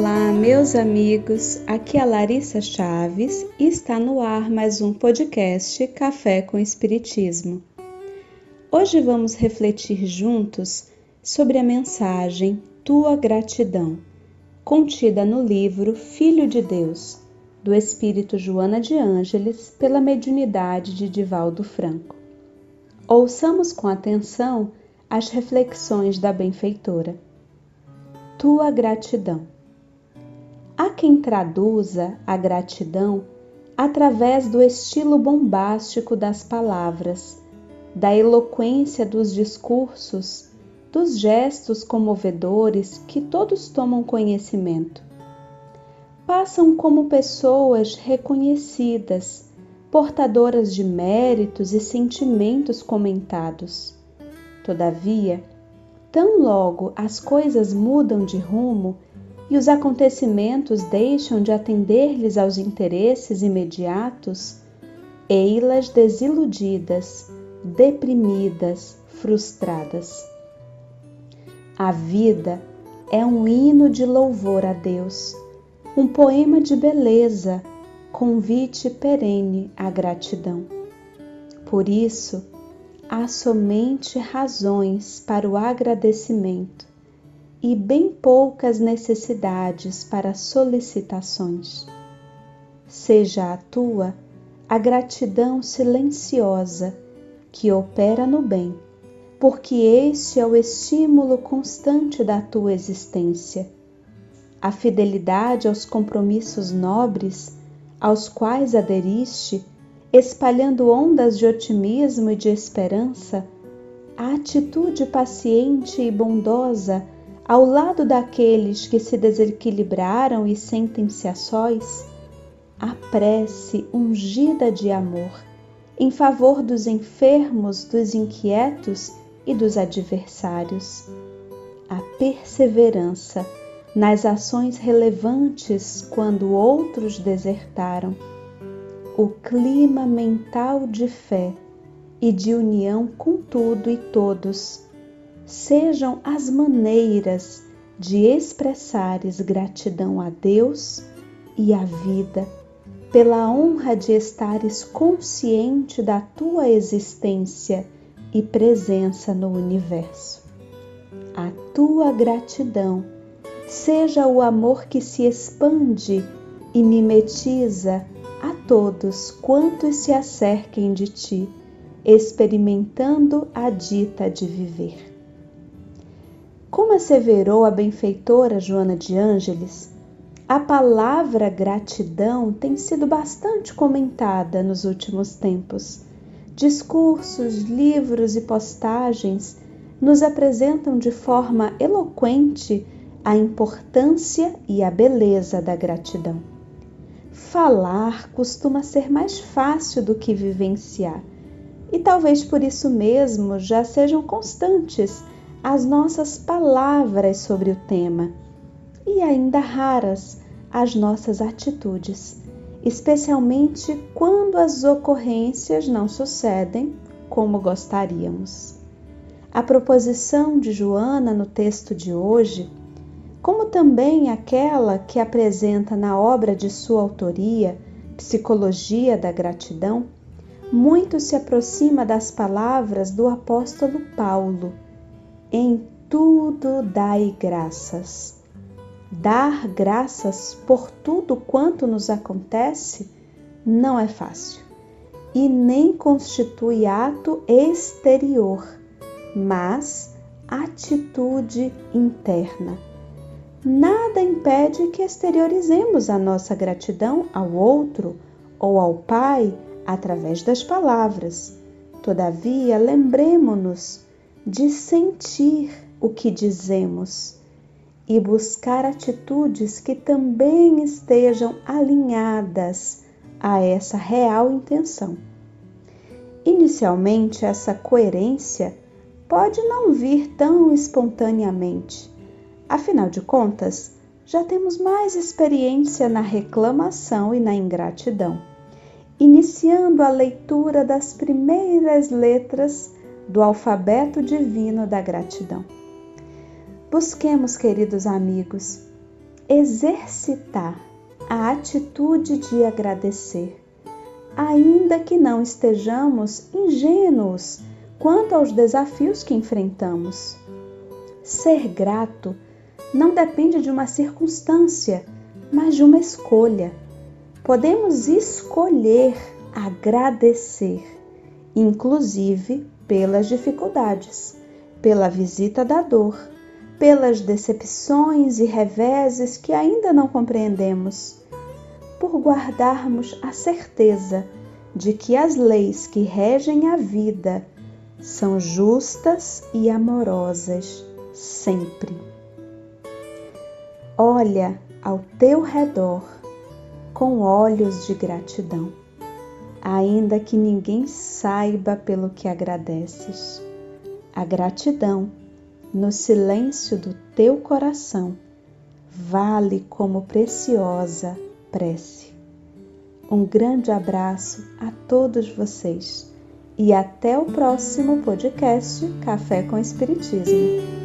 Olá, meus amigos. Aqui é a Larissa Chaves e está no ar mais um podcast Café com Espiritismo. Hoje vamos refletir juntos sobre a mensagem Tua Gratidão, contida no livro Filho de Deus, do Espírito Joana de Ângeles, pela mediunidade de Divaldo Franco. Ouçamos com atenção as reflexões da benfeitora. Tua gratidão. Quem traduza a gratidão através do estilo bombástico das palavras, da eloquência dos discursos, dos gestos comovedores que todos tomam conhecimento. Passam como pessoas reconhecidas, portadoras de méritos e sentimentos comentados. Todavia, tão logo as coisas mudam de rumo e os acontecimentos deixam de atender-lhes aos interesses imediatos, ei-las desiludidas, deprimidas, frustradas. A vida é um hino de louvor a Deus, um poema de beleza, convite perene à gratidão. Por isso, há somente razões para o agradecimento e bem poucas necessidades para solicitações. Seja a tua a gratidão silenciosa que opera no bem, porque este é o estímulo constante da tua existência. A fidelidade aos compromissos nobres aos quais aderiste, espalhando ondas de otimismo e de esperança, a atitude paciente e bondosa ao lado daqueles que se desequilibraram e sentem-se a sós, a prece ungida de amor em favor dos enfermos, dos inquietos e dos adversários. A perseverança nas ações relevantes quando outros desertaram. O clima mental de fé e de união com tudo e todos sejam as maneiras de expressares gratidão a Deus e à vida pela honra de estares consciente da tua existência e presença no universo. A tua gratidão seja o amor que se expande e mimetiza a todos quantos se acerquem de ti, experimentando a dita de viver. Como asseverou a benfeitora Joana de Ângeles, a palavra gratidão tem sido bastante comentada nos últimos tempos. Discursos, livros e postagens nos apresentam de forma eloquente a importância e a beleza da gratidão. Falar costuma ser mais fácil do que vivenciar, e talvez por isso mesmo já sejam constantes as nossas palavras sobre o tema e ainda raras as nossas atitudes, especialmente quando as ocorrências não sucedem como gostaríamos. A proposição de Joana no texto de hoje, como também aquela que apresenta na obra de sua autoria, Psicologia da Gratidão, muito se aproxima das palavras do apóstolo Paulo em tudo dai graças. Dar graças por tudo quanto nos acontece não é fácil e nem constitui ato exterior, mas atitude interna. Nada impede que exteriorizemos a nossa gratidão ao outro ou ao Pai através das palavras. Todavia, lembremos-nos de sentir o que dizemos e buscar atitudes que também estejam alinhadas a essa real intenção. Inicialmente, essa coerência pode não vir tão espontaneamente, afinal de contas, já temos mais experiência na reclamação e na ingratidão. Iniciando a leitura das primeiras letras do alfabeto divino da gratidão. Busquemos, queridos amigos, exercitar a atitude de agradecer, ainda que não estejamos ingênuos quanto aos desafios que enfrentamos. Ser grato não depende de uma circunstância, mas de uma escolha. Podemos escolher agradecer, inclusive pelas dificuldades, pela visita da dor, pelas decepções e reveses que ainda não compreendemos, por guardarmos a certeza de que as leis que regem a vida são justas e amorosas sempre. Olha ao teu redor com olhos de gratidão, ainda que ninguém saiba pelo que agradeces. A gratidão no silêncio do teu coração vale como preciosa prece. Um grande abraço a todos vocês e até o próximo podcast Café com Espiritismo.